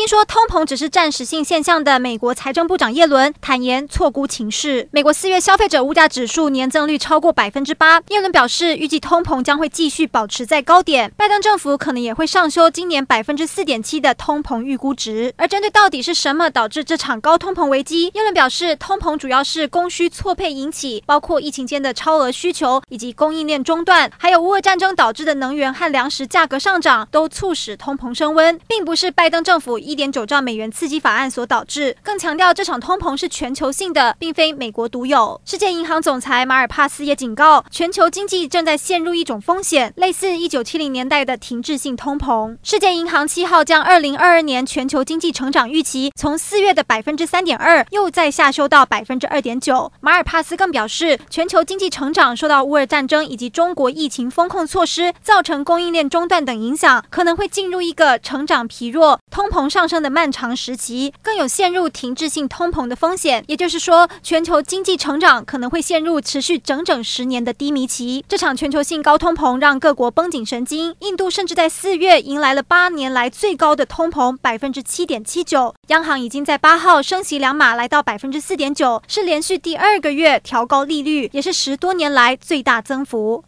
听说通膨只是暂时性现象的美国财政部长耶伦坦言错估情势。美国四月消费者物价指数年增率超过百分之八，耶伦表示预计通膨将会继续保持在高点，拜登政府可能也会上修今年百分之四点七的通膨预估值。而针对到底是什么导致这场高通膨危机，耶伦表示通膨主要是供需错配引起，包括疫情间的超额需求以及供应链中断，还有乌俄战争导致的能源和粮食价格上涨，都促使通膨升温，并不是拜登政府。一点九兆美元刺激法案所导致，更强调这场通膨是全球性的，并非美国独有。世界银行总裁马尔帕斯也警告，全球经济正在陷入一种风险，类似一九七零年代的停滞性通膨。世界银行七号将二零二二年全球经济成长预期从四月的百分之三点二又再下修到百分之二点九。马尔帕斯更表示，全球经济成长受到乌尔战争以及中国疫情封控措施造成供应链中断等影响，可能会进入一个成长疲弱、通膨。上升的漫长时期，更有陷入停滞性通膨的风险。也就是说，全球经济成长可能会陷入持续整整十年的低迷期。这场全球性高通膨让各国绷紧神经。印度甚至在四月迎来了八年来最高的通膨，百分之七点七九。央行已经在八号升息两码，来到百分之四点九，是连续第二个月调高利率，也是十多年来最大增幅。